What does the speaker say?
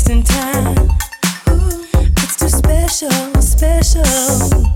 wasting time. It's too special, special.